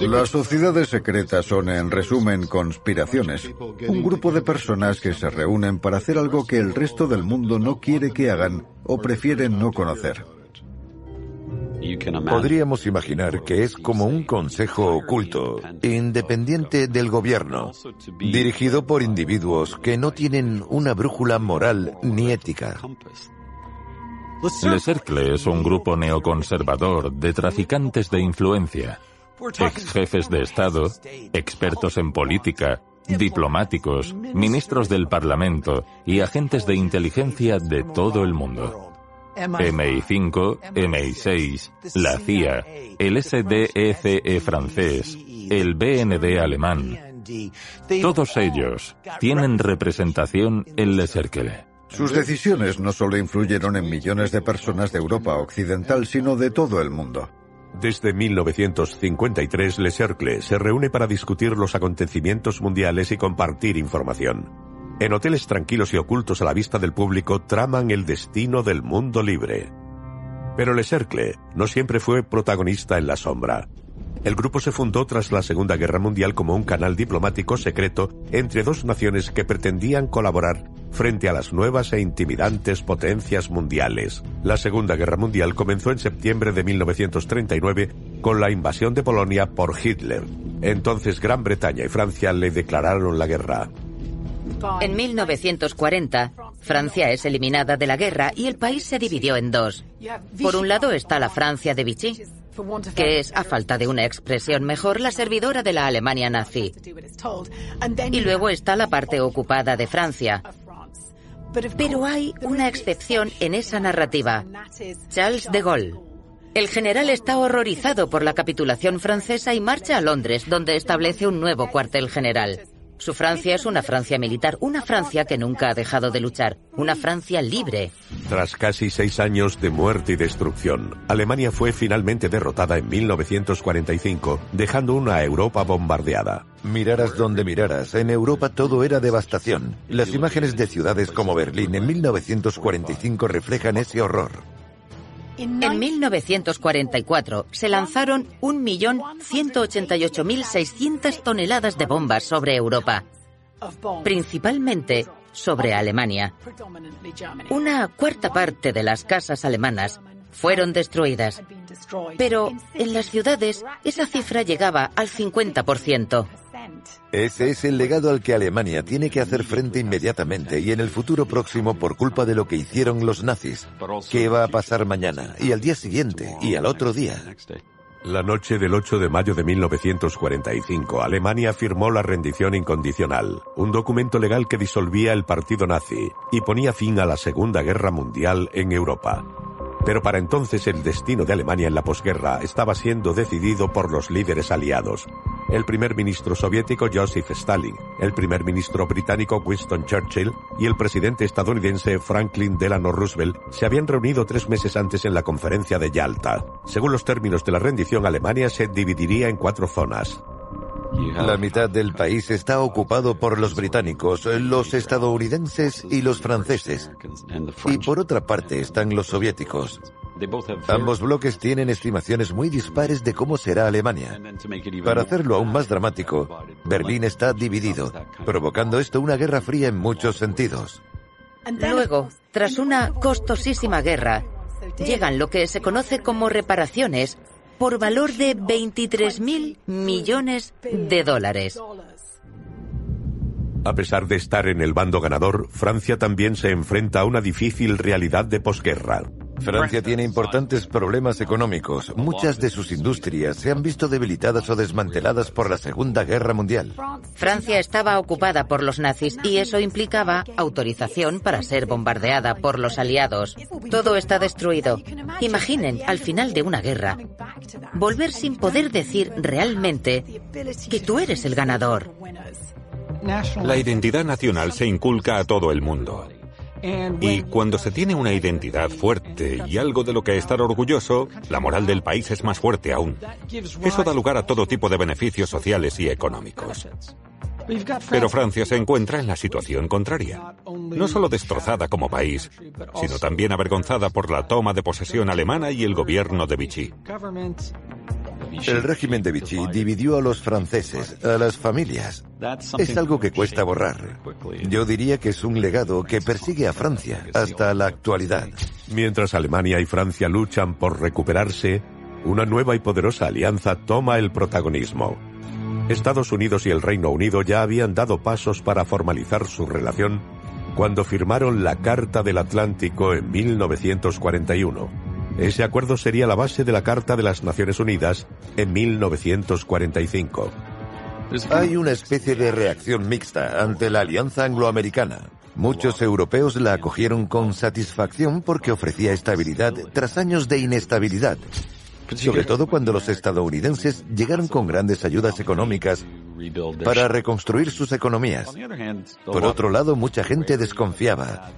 Las sociedades secretas son, en resumen, conspiraciones. Un grupo de personas que se reúnen para hacer algo que el resto del mundo no quiere que hagan o prefieren no conocer. Podríamos imaginar que es como un consejo oculto, independiente del gobierno, dirigido por individuos que no tienen una brújula moral ni ética. Le Cercle es un grupo neoconservador de traficantes de influencia, ex jefes de Estado, expertos en política, diplomáticos, ministros del Parlamento y agentes de inteligencia de todo el mundo. MI5, MI6, la CIA, el SDECE E francés, el BND alemán. Todos ellos tienen representación en Le Cercle. Sus decisiones no solo influyeron en millones de personas de Europa Occidental, sino de todo el mundo. Desde 1953, Le Cercle se reúne para discutir los acontecimientos mundiales y compartir información. En hoteles tranquilos y ocultos a la vista del público traman el destino del mundo libre. Pero Le Cercle no siempre fue protagonista en la sombra. El grupo se fundó tras la Segunda Guerra Mundial como un canal diplomático secreto entre dos naciones que pretendían colaborar frente a las nuevas e intimidantes potencias mundiales. La Segunda Guerra Mundial comenzó en septiembre de 1939 con la invasión de Polonia por Hitler. Entonces Gran Bretaña y Francia le declararon la guerra. En 1940, Francia es eliminada de la guerra y el país se dividió en dos. Por un lado está la Francia de Vichy, que es, a falta de una expresión mejor, la servidora de la Alemania nazi. Y luego está la parte ocupada de Francia. Pero hay una excepción en esa narrativa, Charles de Gaulle. El general está horrorizado por la capitulación francesa y marcha a Londres, donde establece un nuevo cuartel general. Su Francia es una Francia militar, una Francia que nunca ha dejado de luchar, una Francia libre. Tras casi seis años de muerte y destrucción, Alemania fue finalmente derrotada en 1945, dejando una Europa bombardeada. Miraras donde miraras, en Europa todo era devastación. Las imágenes de ciudades como Berlín en 1945 reflejan ese horror. En 1944 se lanzaron 1.188.600 toneladas de bombas sobre Europa, principalmente sobre Alemania. Una cuarta parte de las casas alemanas fueron destruidas, pero en las ciudades esa cifra llegaba al 50%. Ese es el legado al que Alemania tiene que hacer frente inmediatamente y en el futuro próximo por culpa de lo que hicieron los nazis. ¿Qué va a pasar mañana y al día siguiente y al otro día? La noche del 8 de mayo de 1945, Alemania firmó la rendición incondicional, un documento legal que disolvía el partido nazi y ponía fin a la Segunda Guerra Mundial en Europa. Pero para entonces el destino de Alemania en la posguerra estaba siendo decidido por los líderes aliados. El primer ministro soviético Joseph Stalin, el primer ministro británico Winston Churchill y el presidente estadounidense Franklin Delano Roosevelt se habían reunido tres meses antes en la conferencia de Yalta. Según los términos de la rendición, Alemania se dividiría en cuatro zonas. La mitad del país está ocupado por los británicos, los estadounidenses y los franceses. Y por otra parte están los soviéticos. Ambos bloques tienen estimaciones muy dispares de cómo será Alemania. Para hacerlo aún más dramático, Berlín está dividido, provocando esto una guerra fría en muchos sentidos. Luego, tras una costosísima guerra, llegan lo que se conoce como reparaciones por valor de 23.000 millones de dólares. A pesar de estar en el bando ganador, Francia también se enfrenta a una difícil realidad de posguerra. Francia tiene importantes problemas económicos. Muchas de sus industrias se han visto debilitadas o desmanteladas por la Segunda Guerra Mundial. Francia estaba ocupada por los nazis y eso implicaba autorización para ser bombardeada por los aliados. Todo está destruido. Imaginen, al final de una guerra, volver sin poder decir realmente que tú eres el ganador. La identidad nacional se inculca a todo el mundo. Y cuando se tiene una identidad fuerte y algo de lo que estar orgulloso, la moral del país es más fuerte aún. Eso da lugar a todo tipo de beneficios sociales y económicos. Pero Francia se encuentra en la situación contraria. No solo destrozada como país, sino también avergonzada por la toma de posesión alemana y el gobierno de Vichy. El régimen de Vichy dividió a los franceses, a las familias. Es algo que cuesta borrar. Yo diría que es un legado que persigue a Francia hasta la actualidad. Mientras Alemania y Francia luchan por recuperarse, una nueva y poderosa alianza toma el protagonismo. Estados Unidos y el Reino Unido ya habían dado pasos para formalizar su relación cuando firmaron la Carta del Atlántico en 1941 ese acuerdo sería la base de la Carta de las Naciones Unidas en 1945. Hay una especie de reacción mixta ante la alianza angloamericana. Muchos europeos la acogieron con satisfacción porque ofrecía estabilidad tras años de inestabilidad, sobre todo cuando los estadounidenses llegaron con grandes ayudas económicas para reconstruir sus economías. Por otro lado, mucha gente desconfiaba.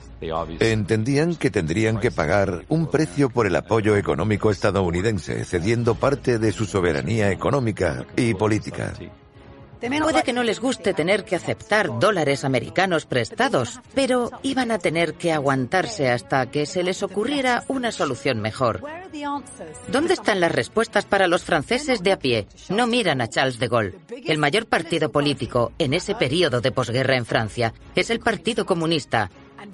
Entendían que tendrían que pagar un precio por el apoyo económico estadounidense, cediendo parte de su soberanía económica y política. Puede que no les guste tener que aceptar dólares americanos prestados, pero iban a tener que aguantarse hasta que se les ocurriera una solución mejor. ¿Dónde están las respuestas para los franceses de a pie? No miran a Charles de Gaulle. El mayor partido político en ese periodo de posguerra en Francia es el Partido Comunista,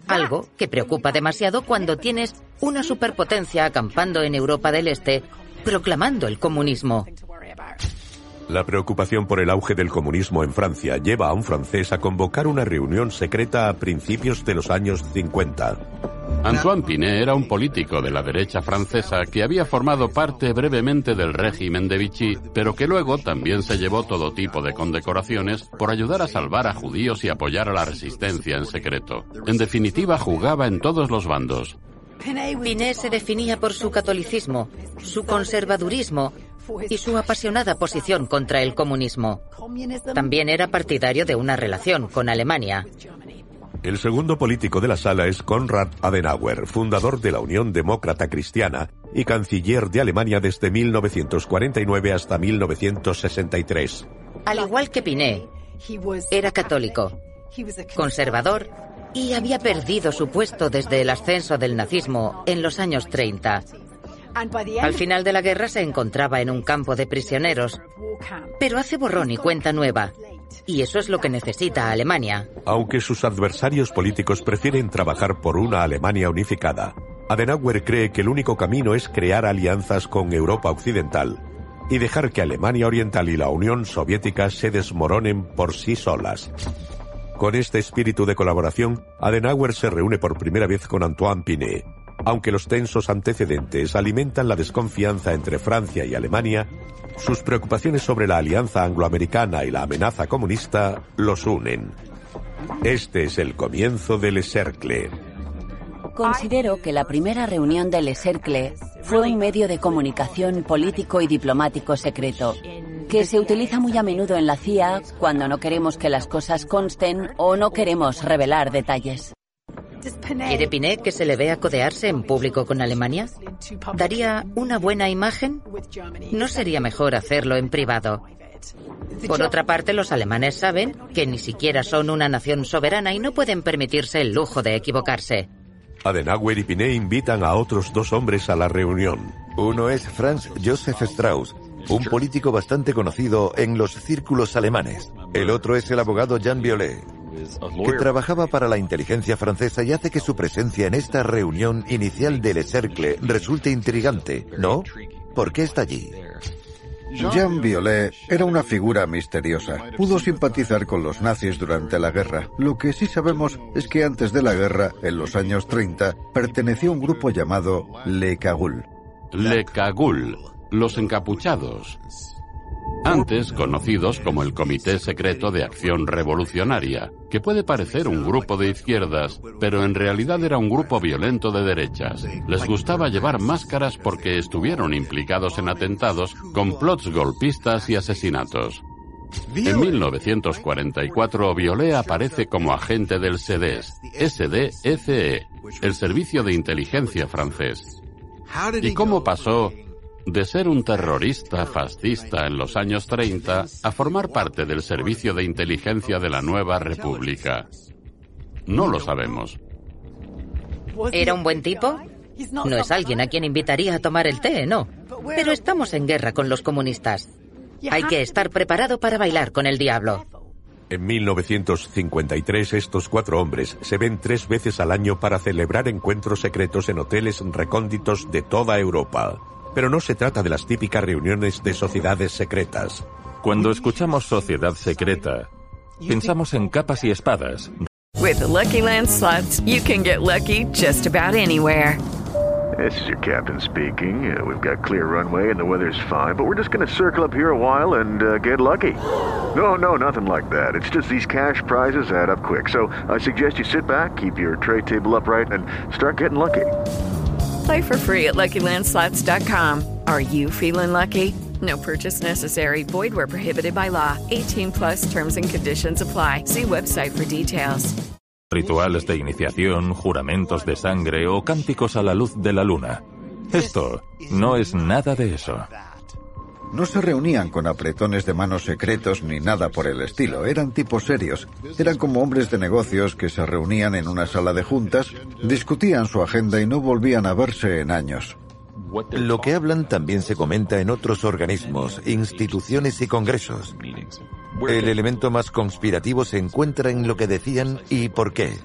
algo que preocupa demasiado cuando tienes una superpotencia acampando en Europa del Este proclamando el comunismo. La preocupación por el auge del comunismo en Francia lleva a un francés a convocar una reunión secreta a principios de los años 50. Antoine Pinet era un político de la derecha francesa que había formado parte brevemente del régimen de Vichy, pero que luego también se llevó todo tipo de condecoraciones por ayudar a salvar a judíos y apoyar a la resistencia en secreto. En definitiva, jugaba en todos los bandos. Pinet se definía por su catolicismo, su conservadurismo y su apasionada posición contra el comunismo. También era partidario de una relación con Alemania. El segundo político de la sala es Konrad Adenauer, fundador de la Unión Demócrata Cristiana y canciller de Alemania desde 1949 hasta 1963. Al igual que Pinet, era católico, conservador y había perdido su puesto desde el ascenso del nazismo en los años 30. Al final de la guerra se encontraba en un campo de prisioneros, pero hace borrón y cuenta nueva. Y eso es lo que necesita Alemania. Aunque sus adversarios políticos prefieren trabajar por una Alemania unificada, Adenauer cree que el único camino es crear alianzas con Europa Occidental y dejar que Alemania Oriental y la Unión Soviética se desmoronen por sí solas. Con este espíritu de colaboración, Adenauer se reúne por primera vez con Antoine Pinet, aunque los tensos antecedentes alimentan la desconfianza entre Francia y Alemania, sus preocupaciones sobre la alianza angloamericana y la amenaza comunista los unen. Este es el comienzo del Cercle. Considero que la primera reunión del Cercle fue un medio de comunicación político y diplomático secreto, que se utiliza muy a menudo en la CIA cuando no queremos que las cosas consten o no queremos revelar detalles. ¿Quiere Pinet que se le vea codearse en público con Alemania? ¿Daría una buena imagen? ¿No sería mejor hacerlo en privado? Por otra parte, los alemanes saben que ni siquiera son una nación soberana y no pueden permitirse el lujo de equivocarse. Adenauer y Pinet invitan a otros dos hombres a la reunión. Uno es Franz Josef Strauss, un político bastante conocido en los círculos alemanes. El otro es el abogado Jean Violet, que trabajaba para la inteligencia francesa y hace que su presencia en esta reunión inicial del Cercle resulte intrigante, ¿no? ¿Por qué está allí? Jean Violet era una figura misteriosa. Pudo simpatizar con los nazis durante la guerra. Lo que sí sabemos es que antes de la guerra, en los años 30, perteneció a un grupo llamado Le Cagul. Le Cagul, los encapuchados antes conocidos como el Comité Secreto de Acción Revolucionaria, que puede parecer un grupo de izquierdas, pero en realidad era un grupo violento de derechas. Les gustaba llevar máscaras porque estuvieron implicados en atentados, complots golpistas y asesinatos. En 1944, Violet aparece como agente del SEDES, SDFE, el Servicio de Inteligencia francés. ¿Y cómo pasó de ser un terrorista fascista en los años 30 a formar parte del servicio de inteligencia de la nueva república. No lo sabemos. ¿Era un buen tipo? No es alguien a quien invitaría a tomar el té, no. Pero estamos en guerra con los comunistas. Hay que estar preparado para bailar con el diablo. En 1953 estos cuatro hombres se ven tres veces al año para celebrar encuentros secretos en hoteles recónditos de toda Europa. Pero no se trata de las típicas reuniones de sociedades secretas. Cuando escuchamos sociedad secreta, pensamos en capas y espadas. With the Lucky Land slots, you can get lucky just about anywhere. This is your captain speaking. Uh, we've got clear runway and the weather's fine, but we're just going to circle up here a while and uh, get lucky. No, no, nothing like that. It's just these cash prizes add up quick. So I suggest you sit back, keep your tray table upright, and start getting lucky. Play for free at LuckyLandSlots.com. Are you feeling lucky? No purchase necessary. Void where prohibited by law. 18 plus terms and conditions apply. See website for details. Rituales de iniciación, juramentos de sangre o cánticos a la luz de la luna. Esto no es nada de eso. No se reunían con apretones de manos secretos ni nada por el estilo. Eran tipos serios. Eran como hombres de negocios que se reunían en una sala de juntas, discutían su agenda y no volvían a verse en años. Lo que hablan también se comenta en otros organismos, instituciones y congresos. El elemento más conspirativo se encuentra en lo que decían y por qué.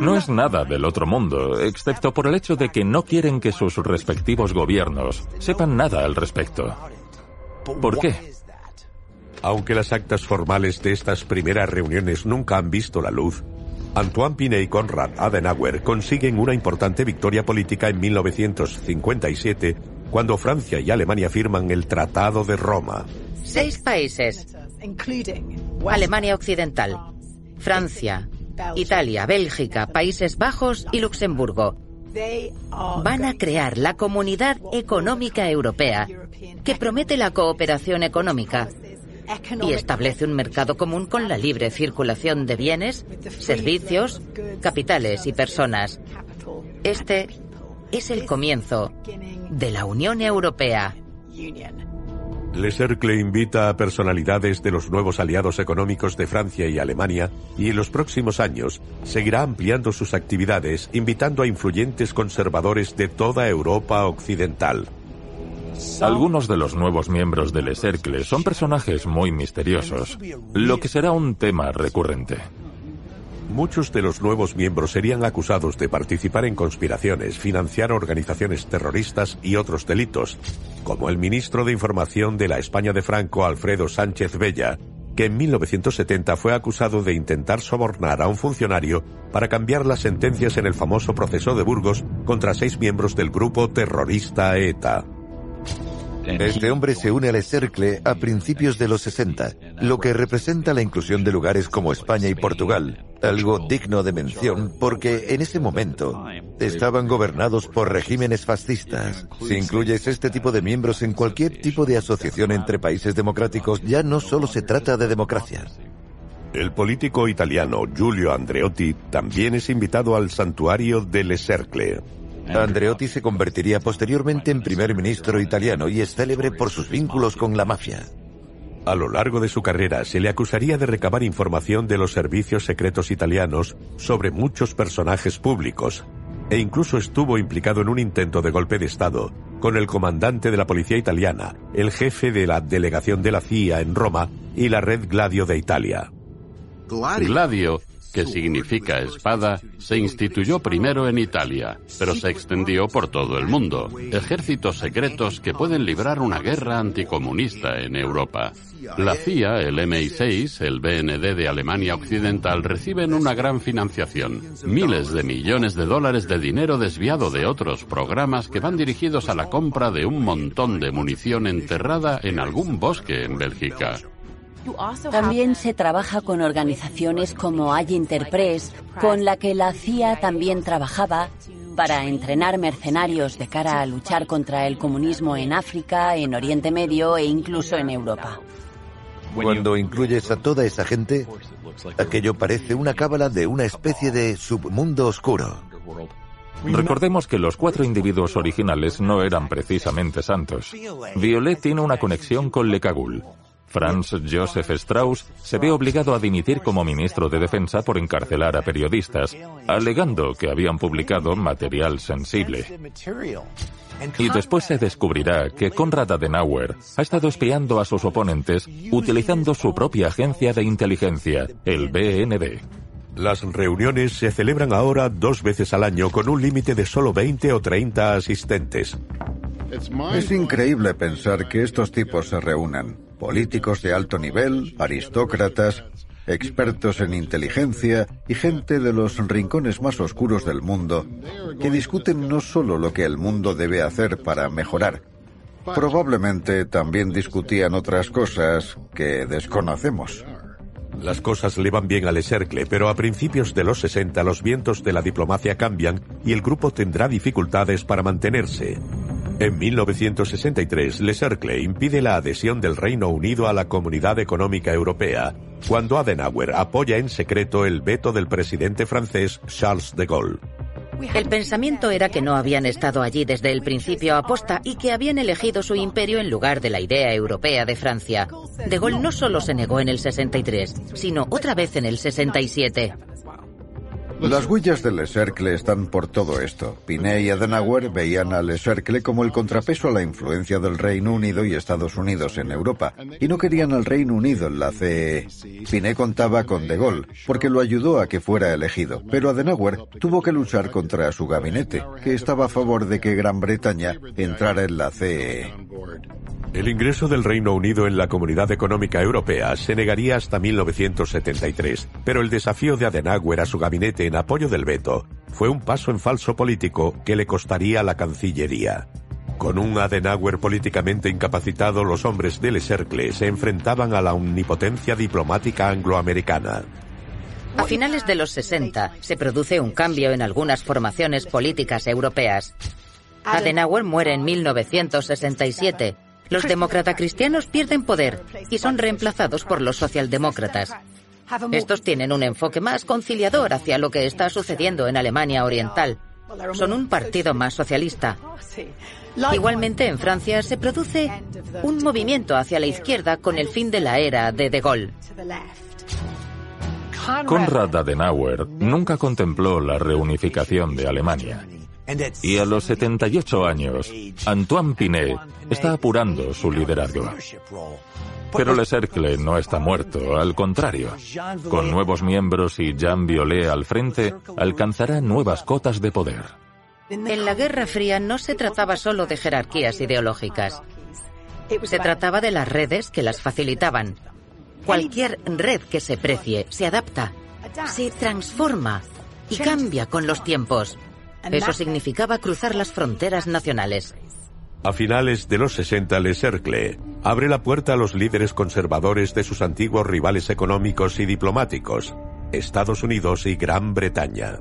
No es nada del otro mundo, excepto por el hecho de que no quieren que sus respectivos gobiernos sepan nada al respecto. ¿Por qué? Aunque las actas formales de estas primeras reuniones nunca han visto la luz, Antoine Pinet y Konrad Adenauer consiguen una importante victoria política en 1957 cuando Francia y Alemania firman el Tratado de Roma. Seis países, Alemania Occidental, Francia, Italia, Bélgica, Países Bajos y Luxemburgo van a crear la Comunidad Económica Europea, que promete la cooperación económica y establece un mercado común con la libre circulación de bienes, servicios, capitales y personas. Este es el comienzo de la Unión Europea. Le Cercle invita a personalidades de los nuevos aliados económicos de Francia y Alemania y en los próximos años seguirá ampliando sus actividades invitando a influyentes conservadores de toda Europa occidental. Algunos de los nuevos miembros de Le Cercle son personajes muy misteriosos, lo que será un tema recurrente. Muchos de los nuevos miembros serían acusados de participar en conspiraciones, financiar organizaciones terroristas y otros delitos, como el ministro de Información de la España de Franco, Alfredo Sánchez Bella, que en 1970 fue acusado de intentar sobornar a un funcionario para cambiar las sentencias en el famoso proceso de Burgos contra seis miembros del grupo terrorista ETA. Este hombre se une al Cercle a principios de los 60, lo que representa la inclusión de lugares como España y Portugal, algo digno de mención porque en ese momento estaban gobernados por regímenes fascistas. Si incluyes este tipo de miembros en cualquier tipo de asociación entre países democráticos, ya no solo se trata de democracia. El político italiano Giulio Andreotti también es invitado al santuario del Cercle. Andreotti se convertiría posteriormente en primer ministro italiano y es célebre por sus vínculos con la mafia. A lo largo de su carrera se le acusaría de recabar información de los servicios secretos italianos sobre muchos personajes públicos, e incluso estuvo implicado en un intento de golpe de Estado con el comandante de la policía italiana, el jefe de la delegación de la CIA en Roma y la red Gladio de Italia. Gladio que significa espada, se instituyó primero en Italia, pero se extendió por todo el mundo. Ejércitos secretos que pueden librar una guerra anticomunista en Europa. La CIA, el MI6, el BND de Alemania Occidental reciben una gran financiación, miles de millones de dólares de dinero desviado de otros programas que van dirigidos a la compra de un montón de munición enterrada en algún bosque en Bélgica. También se trabaja con organizaciones como Interpress, con la que la CIA también trabajaba para entrenar mercenarios de cara a luchar contra el comunismo en África, en Oriente Medio e incluso en Europa. Cuando incluyes a toda esa gente, aquello parece una cábala de una especie de submundo oscuro. Recordemos que los cuatro individuos originales no eran precisamente santos. Violet tiene una conexión con Le Cagul. Franz Joseph Strauss se ve obligado a dimitir como ministro de Defensa por encarcelar a periodistas, alegando que habían publicado material sensible. Y después se descubrirá que Konrad Adenauer ha estado espiando a sus oponentes utilizando su propia agencia de inteligencia, el BND. Las reuniones se celebran ahora dos veces al año con un límite de solo 20 o 30 asistentes. Es increíble pensar que estos tipos se reúnan. Políticos de alto nivel, aristócratas, expertos en inteligencia y gente de los rincones más oscuros del mundo que discuten no solo lo que el mundo debe hacer para mejorar, probablemente también discutían otras cosas que desconocemos. Las cosas le van bien al Cercle, pero a principios de los 60 los vientos de la diplomacia cambian y el grupo tendrá dificultades para mantenerse. En 1963, Le Cercle impide la adhesión del Reino Unido a la Comunidad Económica Europea, cuando Adenauer apoya en secreto el veto del presidente francés Charles de Gaulle. El pensamiento era que no habían estado allí desde el principio aposta y que habían elegido su imperio en lugar de la idea europea de Francia. De Gaulle no solo se negó en el 63, sino otra vez en el 67. Las huellas de Le Cercle están por todo esto. Pinet y Adenauer veían a Le Cercle como el contrapeso a la influencia del Reino Unido y Estados Unidos en Europa, y no querían al Reino Unido en la CE. Pinet contaba con De Gaulle, porque lo ayudó a que fuera elegido, pero Adenauer tuvo que luchar contra su gabinete, que estaba a favor de que Gran Bretaña entrara en la CE. El ingreso del Reino Unido en la Comunidad Económica Europea se negaría hasta 1973, pero el desafío de Adenauer a su gabinete en apoyo del veto fue un paso en falso político que le costaría la Cancillería. Con un Adenauer políticamente incapacitado, los hombres del Cercle se enfrentaban a la omnipotencia diplomática angloamericana. A finales de los 60 se produce un cambio en algunas formaciones políticas europeas. Adenauer muere en 1967 los demócratas cristianos pierden poder y son reemplazados por los socialdemócratas. Estos tienen un enfoque más conciliador hacia lo que está sucediendo en Alemania Oriental. Son un partido más socialista. Igualmente en Francia se produce un movimiento hacia la izquierda con el fin de la era de De Gaulle. Konrad Adenauer nunca contempló la reunificación de Alemania. Y a los 78 años, Antoine Pinet está apurando su liderazgo. Pero Le Cercle no está muerto, al contrario. Con nuevos miembros y Jean Violet al frente, alcanzará nuevas cotas de poder. En la Guerra Fría no se trataba solo de jerarquías ideológicas. Se trataba de las redes que las facilitaban. Cualquier red que se precie se adapta, se transforma y cambia con los tiempos. Eso significaba cruzar las fronteras nacionales. A finales de los 60, Le Cercle abre la puerta a los líderes conservadores de sus antiguos rivales económicos y diplomáticos, Estados Unidos y Gran Bretaña.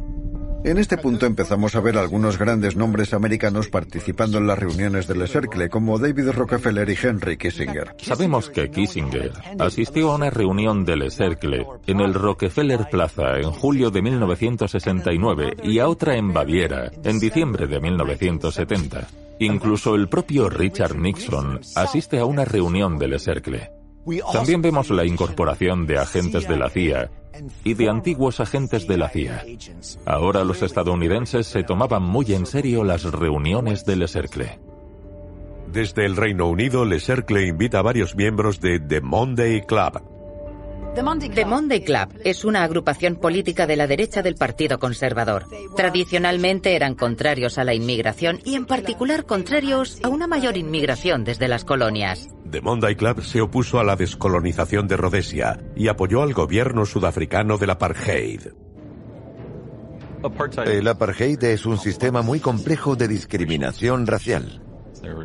En este punto empezamos a ver algunos grandes nombres americanos participando en las reuniones del Cercle, como David Rockefeller y Henry Kissinger. Sabemos que Kissinger asistió a una reunión del Cercle en el Rockefeller Plaza en julio de 1969 y a otra en Baviera en diciembre de 1970. Incluso el propio Richard Nixon asiste a una reunión del Cercle. También vemos la incorporación de agentes de la CIA y de antiguos agentes de la CIA. Ahora los estadounidenses se tomaban muy en serio las reuniones del Cercle. Desde el Reino Unido, Le Cercle invita a varios miembros de The Monday Club, The Monday Club es una agrupación política de la derecha del Partido Conservador. Tradicionalmente eran contrarios a la inmigración y en particular contrarios a una mayor inmigración desde las colonias. The Monday Club se opuso a la descolonización de Rhodesia y apoyó al gobierno sudafricano del apartheid. El apartheid es un sistema muy complejo de discriminación racial.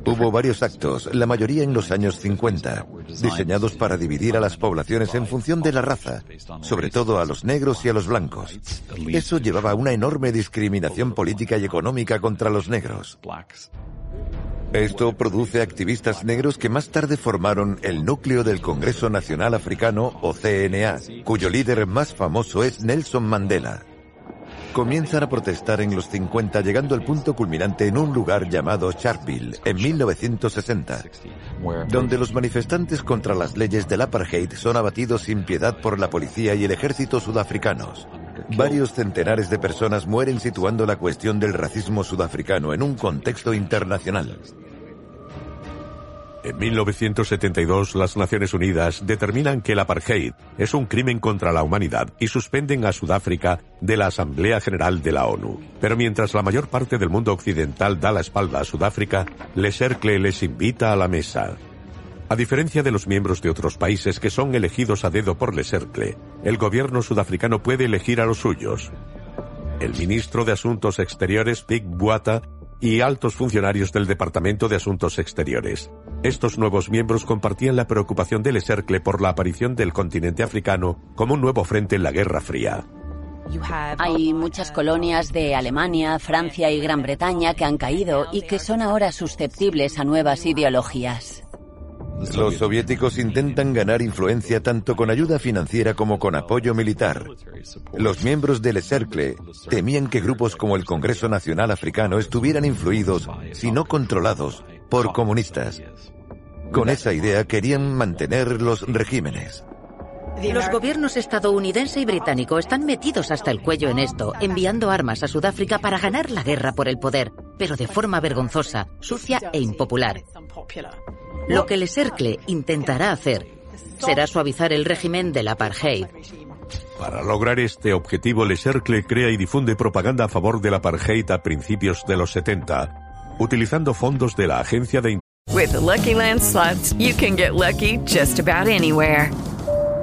Hubo varios actos, la mayoría en los años 50, diseñados para dividir a las poblaciones en función de la raza, sobre todo a los negros y a los blancos. Eso llevaba a una enorme discriminación política y económica contra los negros. Esto produce activistas negros que más tarde formaron el núcleo del Congreso Nacional Africano, o CNA, cuyo líder más famoso es Nelson Mandela comienzan a protestar en los 50 llegando al punto culminante en un lugar llamado Sharpeville en 1960, donde los manifestantes contra las leyes del apartheid son abatidos sin piedad por la policía y el ejército sudafricanos. Varios centenares de personas mueren situando la cuestión del racismo sudafricano en un contexto internacional. En 1972, las Naciones Unidas determinan que el apartheid es un crimen contra la humanidad y suspenden a Sudáfrica de la Asamblea General de la ONU. Pero mientras la mayor parte del mundo occidental da la espalda a Sudáfrica, Le Cercle les invita a la mesa. A diferencia de los miembros de otros países que son elegidos a dedo por Le Cercle, el gobierno sudafricano puede elegir a los suyos. El ministro de Asuntos Exteriores, Pig Buata, y altos funcionarios del Departamento de Asuntos Exteriores. Estos nuevos miembros compartían la preocupación del Cercle por la aparición del continente africano como un nuevo frente en la Guerra Fría. Hay muchas colonias de Alemania, Francia y Gran Bretaña que han caído y que son ahora susceptibles a nuevas ideologías. Los soviéticos intentan ganar influencia tanto con ayuda financiera como con apoyo militar. Los miembros del Cercle temían que grupos como el Congreso Nacional Africano estuvieran influidos, si no controlados, por comunistas. Con esa idea querían mantener los regímenes. Los gobiernos estadounidense y británico están metidos hasta el cuello en esto, enviando armas a Sudáfrica para ganar la guerra por el poder, pero de forma vergonzosa, sucia e impopular. Lo que Le Cercle intentará hacer será suavizar el régimen del apartheid. Para lograr este objetivo, Le Cercle crea y difunde propaganda a favor del apartheid a principios de los 70, utilizando fondos de la agencia de With the Lucky Land slots, you can get lucky just about anywhere.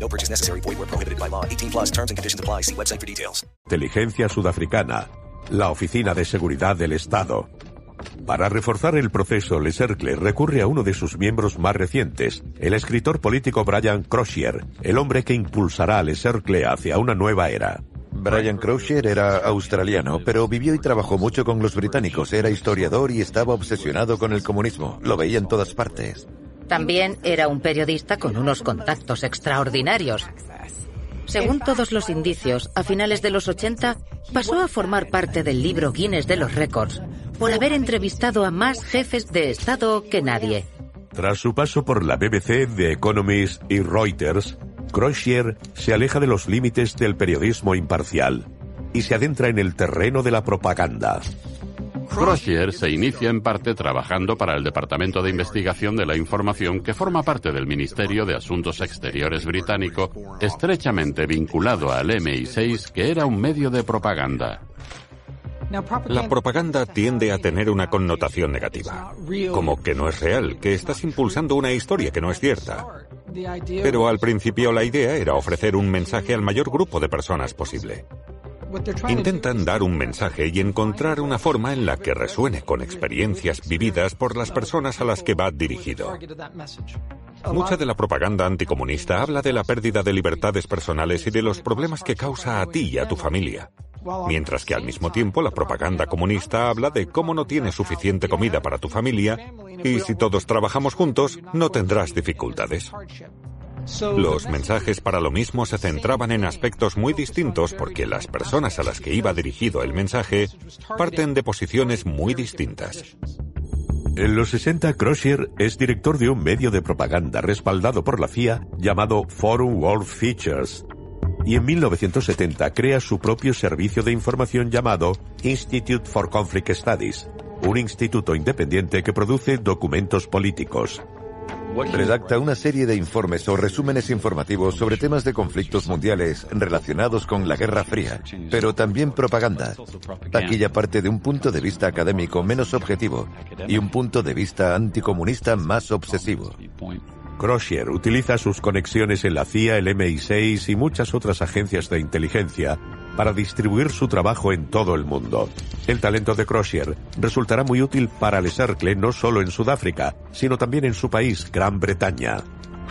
No purchase necessary. Void where prohibited by law. 18 plus terms and conditions apply. See website for details. Inteligencia Sudafricana, la Oficina de Seguridad del Estado. Para reforzar el proceso, Le Cercle recurre a uno de sus miembros más recientes, el escritor político Brian Crozier, el hombre que impulsará a Le Cercle hacia una nueva era. Brian Crozier era australiano, pero vivió y trabajó mucho con los británicos. Era historiador y estaba obsesionado con el comunismo. Lo veía en todas partes. También era un periodista con unos contactos extraordinarios. Según todos los indicios, a finales de los 80 pasó a formar parte del libro Guinness de los Récords por haber entrevistado a más jefes de Estado que nadie. Tras su paso por la BBC, The Economist y Reuters, Crozier se aleja de los límites del periodismo imparcial y se adentra en el terreno de la propaganda. Crozier se inicia en parte trabajando para el Departamento de Investigación de la Información que forma parte del Ministerio de Asuntos Exteriores británico, estrechamente vinculado al MI6, que era un medio de propaganda. La propaganda tiende a tener una connotación negativa, como que no es real, que estás impulsando una historia que no es cierta. Pero al principio la idea era ofrecer un mensaje al mayor grupo de personas posible. Intentan dar un mensaje y encontrar una forma en la que resuene con experiencias vividas por las personas a las que va dirigido. Mucha de la propaganda anticomunista habla de la pérdida de libertades personales y de los problemas que causa a ti y a tu familia. Mientras que al mismo tiempo la propaganda comunista habla de cómo no tienes suficiente comida para tu familia y si todos trabajamos juntos no tendrás dificultades. Los mensajes para lo mismo se centraban en aspectos muy distintos porque las personas a las que iba dirigido el mensaje parten de posiciones muy distintas. En los 60, Crosier es director de un medio de propaganda respaldado por la CIA llamado Forum World Features. Y en 1970 crea su propio servicio de información llamado Institute for Conflict Studies, un instituto independiente que produce documentos políticos. Redacta una serie de informes o resúmenes informativos sobre temas de conflictos mundiales relacionados con la Guerra Fría, pero también propaganda. Aquí ya parte de un punto de vista académico menos objetivo y un punto de vista anticomunista más obsesivo. Crosier utiliza sus conexiones en la CIA, el MI6 y muchas otras agencias de inteligencia para distribuir su trabajo en todo el mundo. El talento de Crosier resultará muy útil para Le no solo en Sudáfrica, sino también en su país, Gran Bretaña.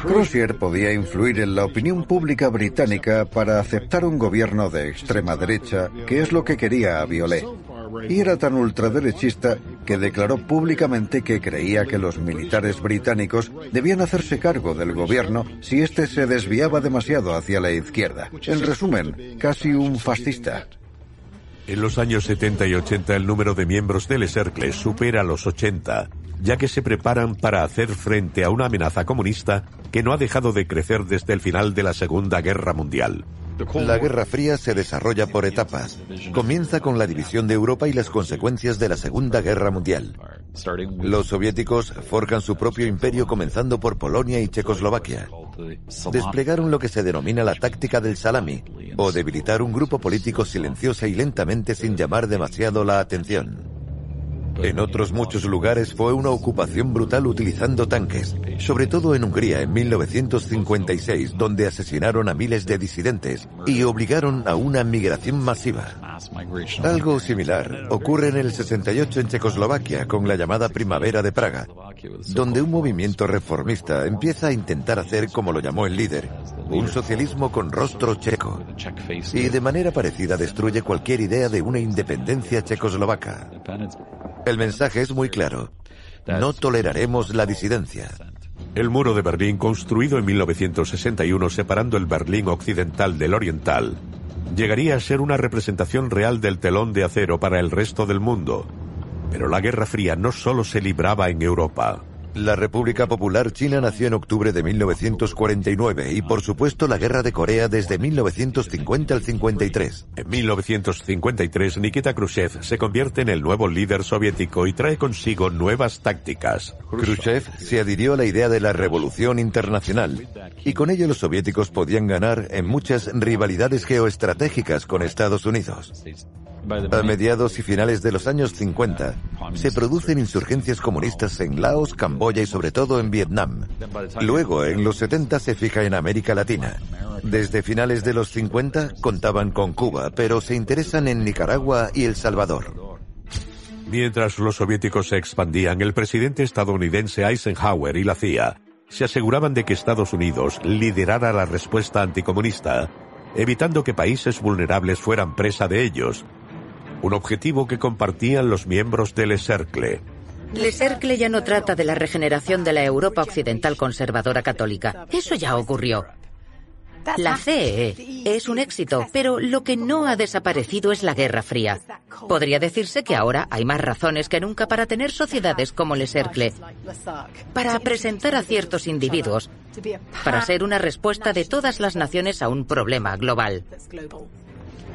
Crosier podía influir en la opinión pública británica para aceptar un gobierno de extrema derecha, que es lo que quería a Violet. Y era tan ultraderechista que declaró públicamente que creía que los militares británicos debían hacerse cargo del gobierno si éste se desviaba demasiado hacia la izquierda. En resumen, casi un fascista. En los años 70 y 80 el número de miembros del Cercle supera los 80, ya que se preparan para hacer frente a una amenaza comunista que no ha dejado de crecer desde el final de la Segunda Guerra Mundial. La Guerra Fría se desarrolla por etapas. Comienza con la división de Europa y las consecuencias de la Segunda Guerra Mundial. Los soviéticos forjan su propio imperio comenzando por Polonia y Checoslovaquia. Desplegaron lo que se denomina la táctica del salami, o debilitar un grupo político silenciosa y lentamente sin llamar demasiado la atención. En otros muchos lugares fue una ocupación brutal utilizando tanques, sobre todo en Hungría en 1956, donde asesinaron a miles de disidentes y obligaron a una migración masiva. Algo similar ocurre en el 68 en Checoslovaquia con la llamada Primavera de Praga, donde un movimiento reformista empieza a intentar hacer como lo llamó el líder, un socialismo con rostro checo, y de manera parecida destruye cualquier idea de una independencia checoslovaca. El mensaje es muy claro. No toleraremos la disidencia. El muro de Berlín, construido en 1961 separando el Berlín occidental del oriental, llegaría a ser una representación real del telón de acero para el resto del mundo. Pero la Guerra Fría no solo se libraba en Europa. La República Popular China nació en octubre de 1949 y por supuesto la Guerra de Corea desde 1950 al 53. En 1953 Nikita Khrushchev se convierte en el nuevo líder soviético y trae consigo nuevas tácticas. Khrushchev se adhirió a la idea de la revolución internacional y con ello los soviéticos podían ganar en muchas rivalidades geoestratégicas con Estados Unidos. A mediados y finales de los años 50, se producen insurgencias comunistas en Laos, Camboya y sobre todo en Vietnam. Luego, en los 70 se fija en América Latina. Desde finales de los 50 contaban con Cuba, pero se interesan en Nicaragua y El Salvador. Mientras los soviéticos se expandían, el presidente estadounidense Eisenhower y la CIA se aseguraban de que Estados Unidos liderara la respuesta anticomunista, evitando que países vulnerables fueran presa de ellos, un objetivo que compartían los miembros del Cercle. Le Cercle ya no trata de la regeneración de la Europa occidental conservadora católica. Eso ya ocurrió. La CEE es un éxito, pero lo que no ha desaparecido es la Guerra Fría. Podría decirse que ahora hay más razones que nunca para tener sociedades como Le Cercle, para presentar a ciertos individuos, para ser una respuesta de todas las naciones a un problema global.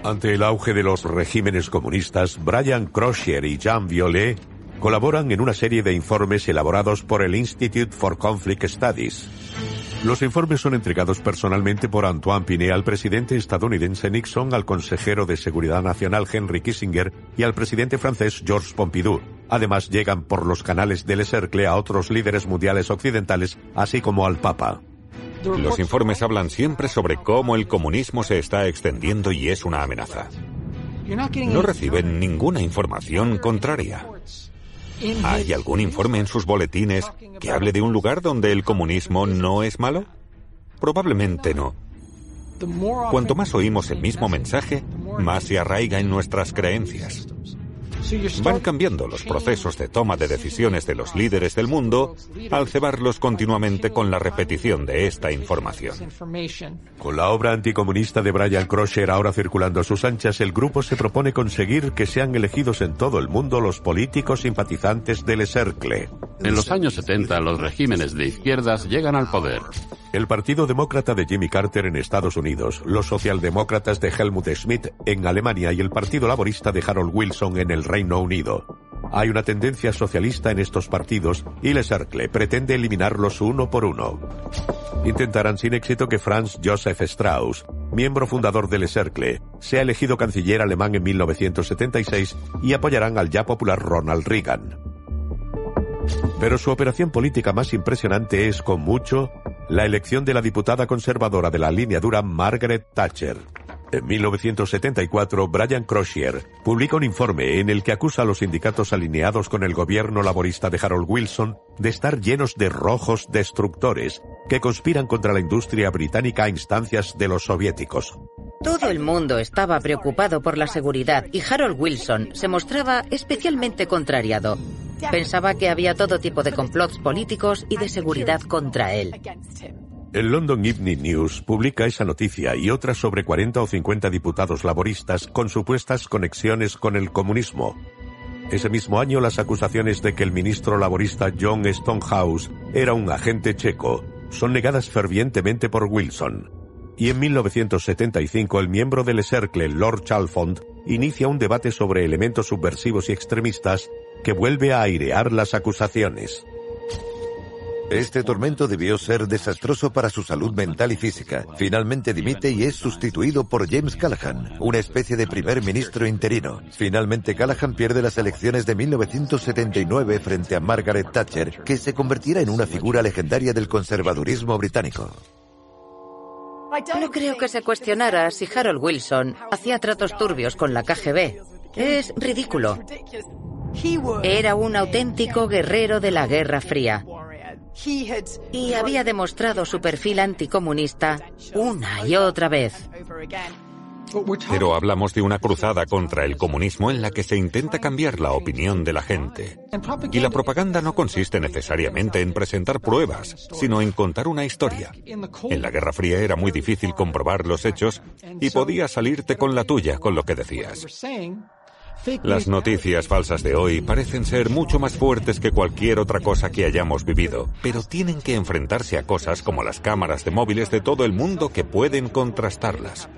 Ante el auge de los regímenes comunistas, Brian Crosier y Jean Violet colaboran en una serie de informes elaborados por el Institute for Conflict Studies. Los informes son entregados personalmente por Antoine Pinet al presidente estadounidense Nixon, al consejero de Seguridad Nacional Henry Kissinger y al presidente francés Georges Pompidou. Además llegan por los canales del Cercle a otros líderes mundiales occidentales, así como al Papa. Los informes hablan siempre sobre cómo el comunismo se está extendiendo y es una amenaza. No reciben ninguna información contraria. ¿Hay algún informe en sus boletines que hable de un lugar donde el comunismo no es malo? Probablemente no. Cuanto más oímos el mismo mensaje, más se arraiga en nuestras creencias. Van cambiando los procesos de toma de decisiones de los líderes del mundo al cebarlos continuamente con la repetición de esta información. Con la obra anticomunista de Brian Crosher ahora circulando a sus anchas, el grupo se propone conseguir que sean elegidos en todo el mundo los políticos simpatizantes del Cercle. En los años 70 los regímenes de izquierdas llegan al poder. El Partido Demócrata de Jimmy Carter en Estados Unidos, los socialdemócratas de Helmut Schmidt en Alemania y el Partido Laborista de Harold Wilson en el Reino Unido. Hay una tendencia socialista en estos partidos y Le Cercle pretende eliminarlos uno por uno. Intentarán sin éxito que Franz Joseph Strauss, miembro fundador de Le Cercle, sea elegido canciller alemán en 1976 y apoyarán al ya popular Ronald Reagan. Pero su operación política más impresionante es, con mucho, la elección de la diputada conservadora de la línea dura Margaret Thatcher. En 1974, Brian Crosier publica un informe en el que acusa a los sindicatos alineados con el gobierno laborista de Harold Wilson de estar llenos de rojos destructores que conspiran contra la industria británica a instancias de los soviéticos. Todo el mundo estaba preocupado por la seguridad y Harold Wilson se mostraba especialmente contrariado. Pensaba que había todo tipo de complots políticos y de seguridad contra él. El London Evening News publica esa noticia y otras sobre 40 o 50 diputados laboristas con supuestas conexiones con el comunismo. Ese mismo año las acusaciones de que el ministro laborista John Stonehouse era un agente checo son negadas fervientemente por Wilson. Y en 1975 el miembro del Cercle, Lord Chalfont, inicia un debate sobre elementos subversivos y extremistas que vuelve a airear las acusaciones. Este tormento debió ser desastroso para su salud mental y física. Finalmente dimite y es sustituido por James Callahan, una especie de primer ministro interino. Finalmente Callahan pierde las elecciones de 1979 frente a Margaret Thatcher, que se convertirá en una figura legendaria del conservadurismo británico. No creo que se cuestionara si Harold Wilson hacía tratos turbios con la KGB. Es ridículo. Era un auténtico guerrero de la Guerra Fría. Y había demostrado su perfil anticomunista una y otra vez. Pero hablamos de una cruzada contra el comunismo en la que se intenta cambiar la opinión de la gente. Y la propaganda no consiste necesariamente en presentar pruebas, sino en contar una historia. En la Guerra Fría era muy difícil comprobar los hechos y podías salirte con la tuya con lo que decías. Las noticias falsas de hoy parecen ser mucho más fuertes que cualquier otra cosa que hayamos vivido, pero tienen que enfrentarse a cosas como las cámaras de móviles de todo el mundo que pueden contrastarlas.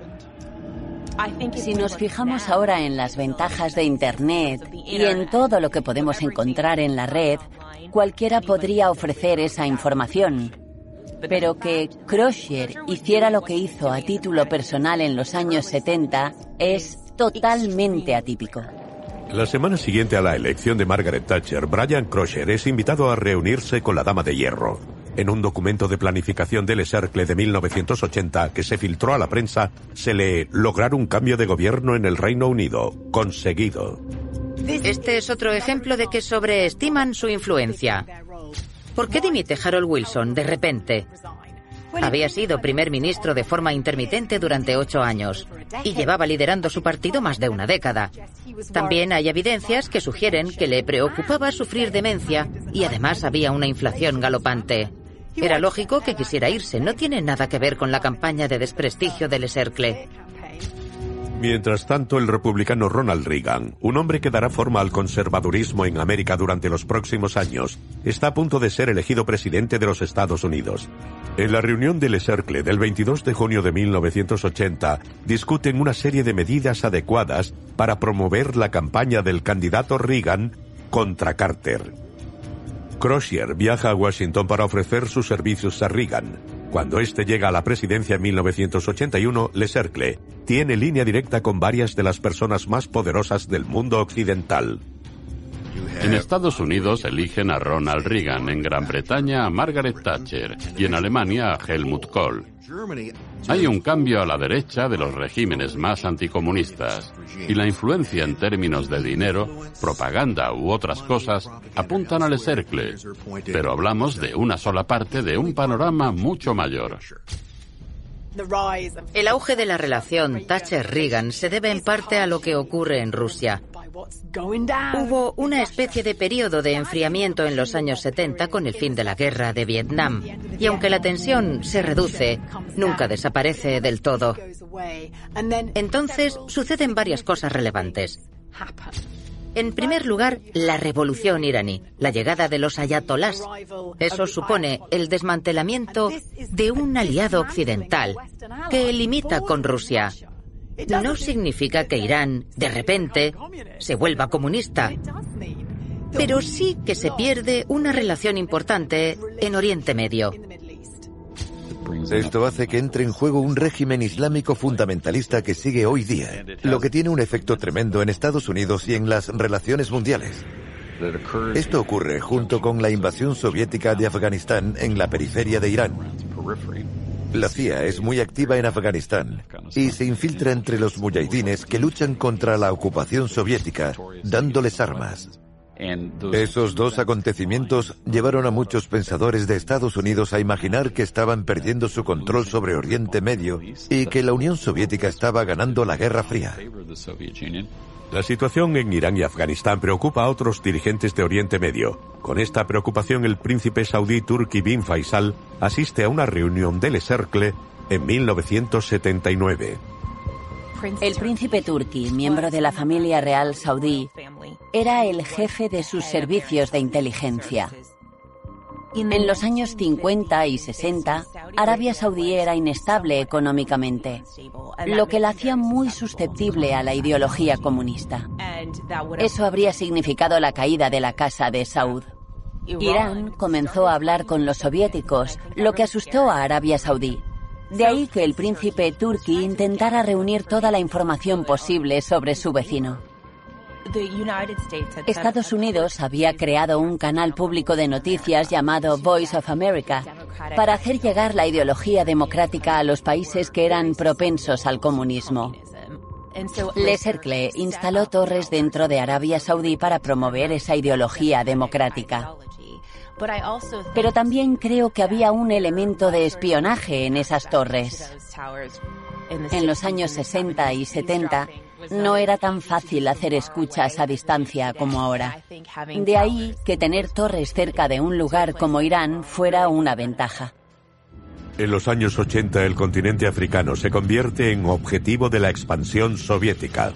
Si nos fijamos ahora en las ventajas de Internet y en todo lo que podemos encontrar en la red, cualquiera podría ofrecer esa información. Pero que Crosier hiciera lo que hizo a título personal en los años 70 es totalmente atípico. La semana siguiente a la elección de Margaret Thatcher, Brian Crosier es invitado a reunirse con la Dama de Hierro. En un documento de planificación del Cercle de 1980 que se filtró a la prensa, se lee lograr un cambio de gobierno en el Reino Unido. Conseguido. Este es otro ejemplo de que sobreestiman su influencia. ¿Por qué dimite Harold Wilson de repente? Había sido primer ministro de forma intermitente durante ocho años y llevaba liderando su partido más de una década. También hay evidencias que sugieren que le preocupaba sufrir demencia y además había una inflación galopante. Era lógico que quisiera irse, no tiene nada que ver con la campaña de desprestigio del Cercle. Mientras tanto, el republicano Ronald Reagan, un hombre que dará forma al conservadurismo en América durante los próximos años, está a punto de ser elegido presidente de los Estados Unidos. En la reunión del Cercle del 22 de junio de 1980, discuten una serie de medidas adecuadas para promover la campaña del candidato Reagan contra Carter. Crosier viaja a Washington para ofrecer sus servicios a Reagan. Cuando éste llega a la presidencia en 1981, Le Cercle tiene línea directa con varias de las personas más poderosas del mundo occidental. En Estados Unidos eligen a Ronald Reagan, en Gran Bretaña a Margaret Thatcher y en Alemania a Helmut Kohl. Hay un cambio a la derecha de los regímenes más anticomunistas y la influencia en términos de dinero, propaganda u otras cosas apuntan al cercle, pero hablamos de una sola parte de un panorama mucho mayor. El auge de la relación Thatcher-Reagan se debe en parte a lo que ocurre en Rusia. Hubo una especie de periodo de enfriamiento en los años 70 con el fin de la guerra de Vietnam. Y aunque la tensión se reduce, nunca desaparece del todo. Entonces suceden varias cosas relevantes. En primer lugar, la revolución iraní, la llegada de los ayatolás. Eso supone el desmantelamiento de un aliado occidental que limita con Rusia. No significa que Irán, de repente, se vuelva comunista, pero sí que se pierde una relación importante en Oriente Medio. Esto hace que entre en juego un régimen islámico fundamentalista que sigue hoy día, lo que tiene un efecto tremendo en Estados Unidos y en las relaciones mundiales. Esto ocurre junto con la invasión soviética de Afganistán en la periferia de Irán. La CIA es muy activa en Afganistán y se infiltra entre los mujahidines que luchan contra la ocupación soviética, dándoles armas. Esos dos acontecimientos llevaron a muchos pensadores de Estados Unidos a imaginar que estaban perdiendo su control sobre Oriente Medio y que la Unión Soviética estaba ganando la Guerra Fría. La situación en Irán y Afganistán preocupa a otros dirigentes de Oriente Medio. Con esta preocupación, el príncipe saudí Turki bin Faisal asiste a una reunión del Cercle en 1979. El príncipe Turki, miembro de la familia real saudí, era el jefe de sus servicios de inteligencia. En los años 50 y 60, Arabia Saudí era inestable económicamente, lo que la hacía muy susceptible a la ideología comunista. Eso habría significado la caída de la Casa de Saud. Irán comenzó a hablar con los soviéticos, lo que asustó a Arabia Saudí. De ahí que el príncipe Turki intentara reunir toda la información posible sobre su vecino. Estados Unidos había creado un canal público de noticias llamado Voice of America para hacer llegar la ideología democrática a los países que eran propensos al comunismo. Le Cercle instaló torres dentro de Arabia Saudí para promover esa ideología democrática. Pero también creo que había un elemento de espionaje en esas torres. En los años 60 y 70, no era tan fácil hacer escuchas a distancia como ahora. De ahí que tener torres cerca de un lugar como Irán fuera una ventaja. En los años 80 el continente africano se convierte en objetivo de la expansión soviética.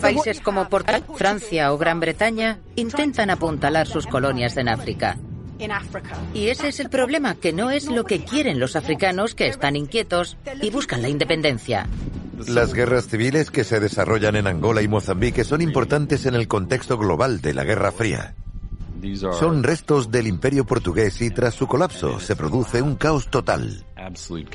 Países como Portugal, Francia o Gran Bretaña intentan apuntalar sus colonias en África. Y ese es el problema, que no es lo que quieren los africanos que están inquietos y buscan la independencia. Las guerras civiles que se desarrollan en Angola y Mozambique son importantes en el contexto global de la Guerra Fría. Son restos del imperio portugués y tras su colapso se produce un caos total.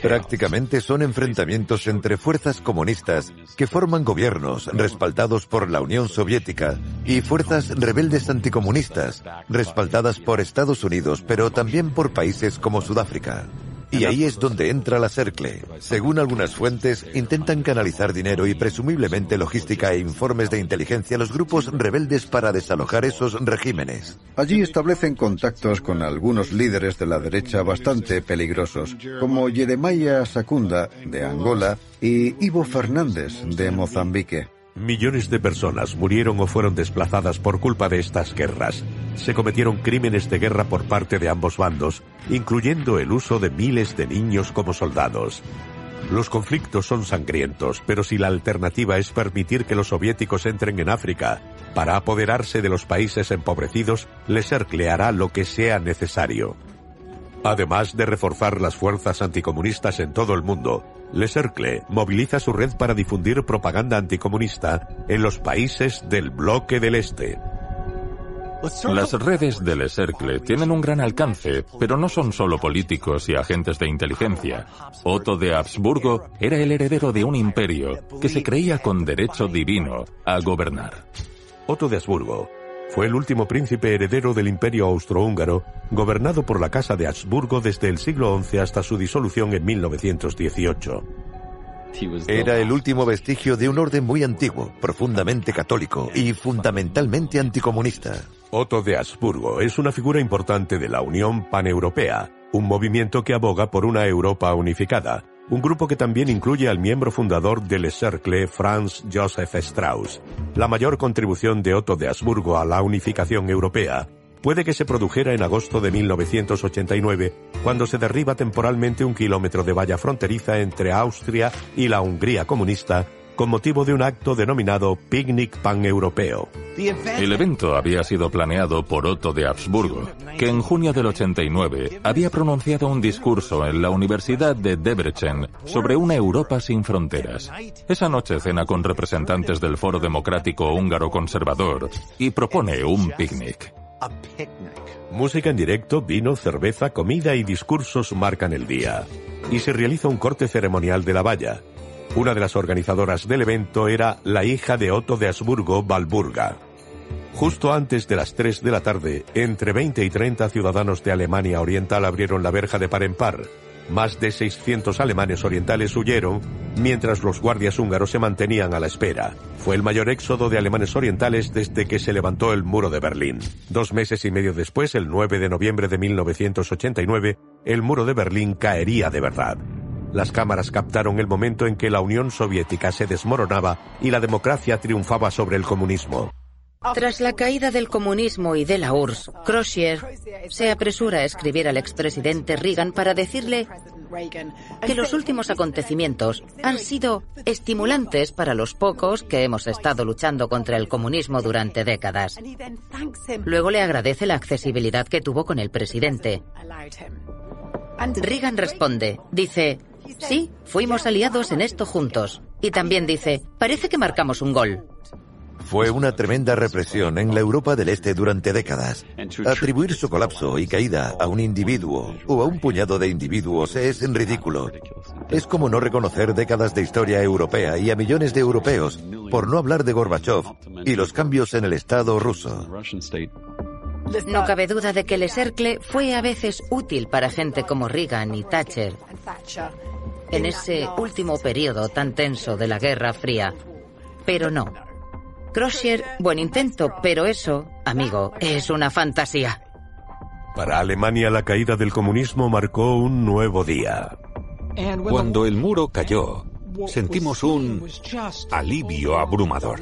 Prácticamente son enfrentamientos entre fuerzas comunistas que forman gobiernos respaldados por la Unión Soviética y fuerzas rebeldes anticomunistas respaldadas por Estados Unidos pero también por países como Sudáfrica. Y ahí es donde entra la CERCLE. Según algunas fuentes, intentan canalizar dinero y presumiblemente logística e informes de inteligencia a los grupos rebeldes para desalojar esos regímenes. Allí establecen contactos con algunos líderes de la derecha bastante peligrosos, como Jeremiah Sakunda, de Angola, y Ivo Fernández, de Mozambique. Millones de personas murieron o fueron desplazadas por culpa de estas guerras. Se cometieron crímenes de guerra por parte de ambos bandos, incluyendo el uso de miles de niños como soldados. Los conflictos son sangrientos, pero si la alternativa es permitir que los soviéticos entren en África para apoderarse de los países empobrecidos, les hará lo que sea necesario. Además de reforzar las fuerzas anticomunistas en todo el mundo, Le Cercle moviliza su red para difundir propaganda anticomunista en los países del bloque del Este. Las redes de Le Cercle tienen un gran alcance, pero no son solo políticos y agentes de inteligencia. Otto de Habsburgo era el heredero de un imperio que se creía con derecho divino a gobernar. Otto de Habsburgo Fue el último príncipe heredero del imperio austrohúngaro, gobernado por la Casa de Habsburgo desde el siglo XI hasta su disolución en 1918. Era el último vestigio de un orden muy antiguo, profundamente católico y fundamentalmente anticomunista. Otto de Habsburgo es una figura importante de la Unión Paneuropea, un movimiento que aboga por una Europa unificada, un grupo que también incluye al miembro fundador del Cercle, Franz Joseph Strauss. La mayor contribución de Otto de Habsburgo a la unificación europea puede que se produjera en agosto de 1989, cuando se derriba temporalmente un kilómetro de valla fronteriza entre Austria y la Hungría comunista con motivo de un acto denominado Picnic Pan-Europeo. El evento había sido planeado por Otto de Habsburgo, que en junio del 89 había pronunciado un discurso en la Universidad de Debrecen sobre una Europa sin fronteras. Esa noche cena con representantes del Foro Democrático Húngaro Conservador y propone un picnic. Música en directo, vino, cerveza, comida y discursos marcan el día. Y se realiza un corte ceremonial de la valla. Una de las organizadoras del evento era la hija de Otto de Habsburgo, Valburga. Justo antes de las 3 de la tarde, entre 20 y 30 ciudadanos de Alemania Oriental abrieron la verja de par en par. Más de 600 alemanes orientales huyeron, mientras los guardias húngaros se mantenían a la espera. Fue el mayor éxodo de alemanes orientales desde que se levantó el muro de Berlín. Dos meses y medio después, el 9 de noviembre de 1989, el muro de Berlín caería de verdad. Las cámaras captaron el momento en que la Unión Soviética se desmoronaba y la democracia triunfaba sobre el comunismo. Tras la caída del comunismo y de la URSS, Crozier se apresura a escribir al expresidente Reagan para decirle que los últimos acontecimientos han sido estimulantes para los pocos que hemos estado luchando contra el comunismo durante décadas. Luego le agradece la accesibilidad que tuvo con el presidente. Reagan responde, dice, Sí, fuimos aliados en esto juntos. Y también dice, parece que marcamos un gol. Fue una tremenda represión en la Europa del Este durante décadas. Atribuir su colapso y caída a un individuo o a un puñado de individuos es ridículo. Es como no reconocer décadas de historia europea y a millones de europeos, por no hablar de Gorbachev y los cambios en el Estado ruso. No cabe duda de que el Cercle fue a veces útil para gente como Reagan y Thatcher en ese último periodo tan tenso de la Guerra Fría. Pero no. Crozier, buen intento, pero eso, amigo, es una fantasía. Para Alemania la caída del comunismo marcó un nuevo día. Cuando el muro cayó, sentimos un alivio abrumador.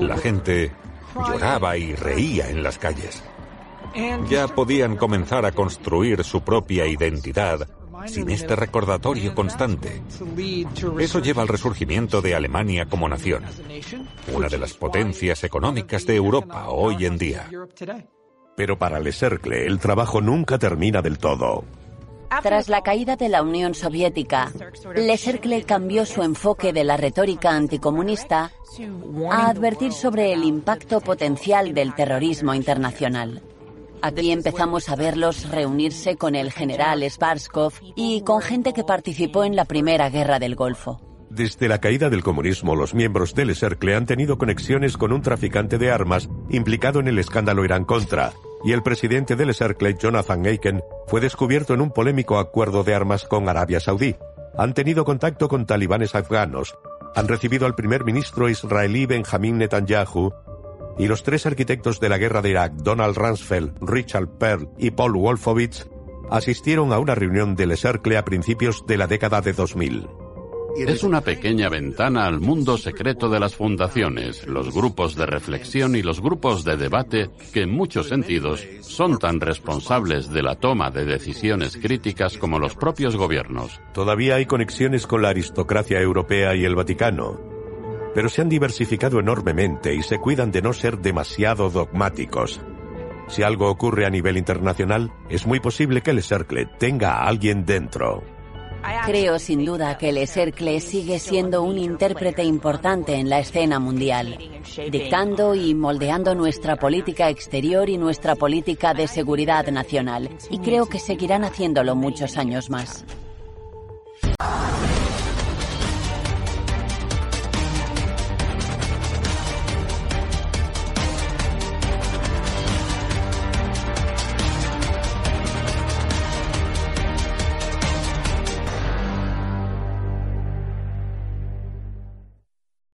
La gente lloraba y reía en las calles. Ya podían comenzar a construir su propia identidad sin este recordatorio constante. Eso lleva al resurgimiento de Alemania como nación, una de las potencias económicas de Europa hoy en día. Pero para Le Cercle el trabajo nunca termina del todo. Tras la caída de la Unión Soviética, Le Cercle cambió su enfoque de la retórica anticomunista a advertir sobre el impacto potencial del terrorismo internacional. Aquí empezamos a verlos reunirse con el general Sparskov y con gente que participó en la Primera Guerra del Golfo. Desde la caída del comunismo, los miembros del Cercle han tenido conexiones con un traficante de armas implicado en el escándalo Irán-Contra, y el presidente del Cercle, Jonathan Aiken, fue descubierto en un polémico acuerdo de armas con Arabia Saudí. Han tenido contacto con talibanes afganos, han recibido al primer ministro israelí Benjamin Netanyahu y los tres arquitectos de la guerra de Irak, Donald Rumsfeld, Richard Pearl y Paul Wolfowitz, asistieron a una reunión del Cercle a principios de la década de 2000. Es una pequeña ventana al mundo secreto de las fundaciones, los grupos de reflexión y los grupos de debate que en muchos sentidos son tan responsables de la toma de decisiones críticas como los propios gobiernos. Todavía hay conexiones con la aristocracia europea y el Vaticano, pero se han diversificado enormemente y se cuidan de no ser demasiado dogmáticos. Si algo ocurre a nivel internacional, es muy posible que el Cercle tenga a alguien dentro. Creo sin duda que el Cercle sigue siendo un intérprete importante en la escena mundial, dictando y moldeando nuestra política exterior y nuestra política de seguridad nacional, y creo que seguirán haciéndolo muchos años más.